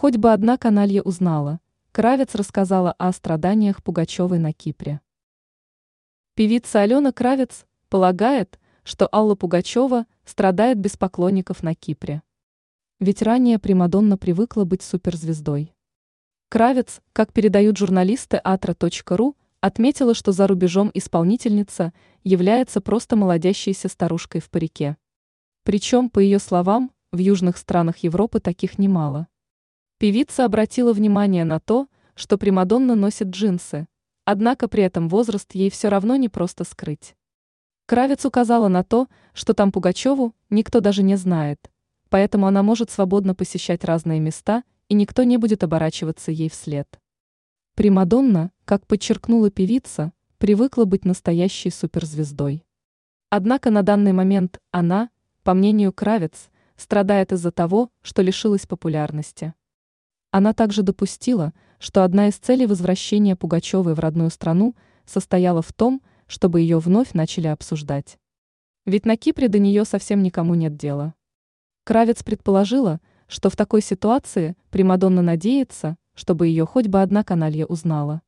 Хоть бы одна каналья узнала. Кравец рассказала о страданиях Пугачевой на Кипре. Певица Алена Кравец полагает, что Алла Пугачева страдает без поклонников на Кипре. Ведь ранее Примадонна привыкла быть суперзвездой. Кравец, как передают журналисты atra.ru, отметила, что за рубежом исполнительница является просто молодящейся старушкой в парике. Причем, по ее словам, в южных странах Европы таких немало. Певица обратила внимание на то, что Примадонна носит джинсы, однако при этом возраст ей все равно не просто скрыть. Кравец указала на то, что там Пугачеву никто даже не знает, поэтому она может свободно посещать разные места, и никто не будет оборачиваться ей вслед. Примадонна, как подчеркнула певица, привыкла быть настоящей суперзвездой. Однако на данный момент она, по мнению Кравец, страдает из-за того, что лишилась популярности. Она также допустила, что одна из целей возвращения Пугачевой в родную страну состояла в том, чтобы ее вновь начали обсуждать. Ведь на Кипре до нее совсем никому нет дела. Кравец предположила, что в такой ситуации Примадонна надеется, чтобы ее хоть бы одна каналья узнала.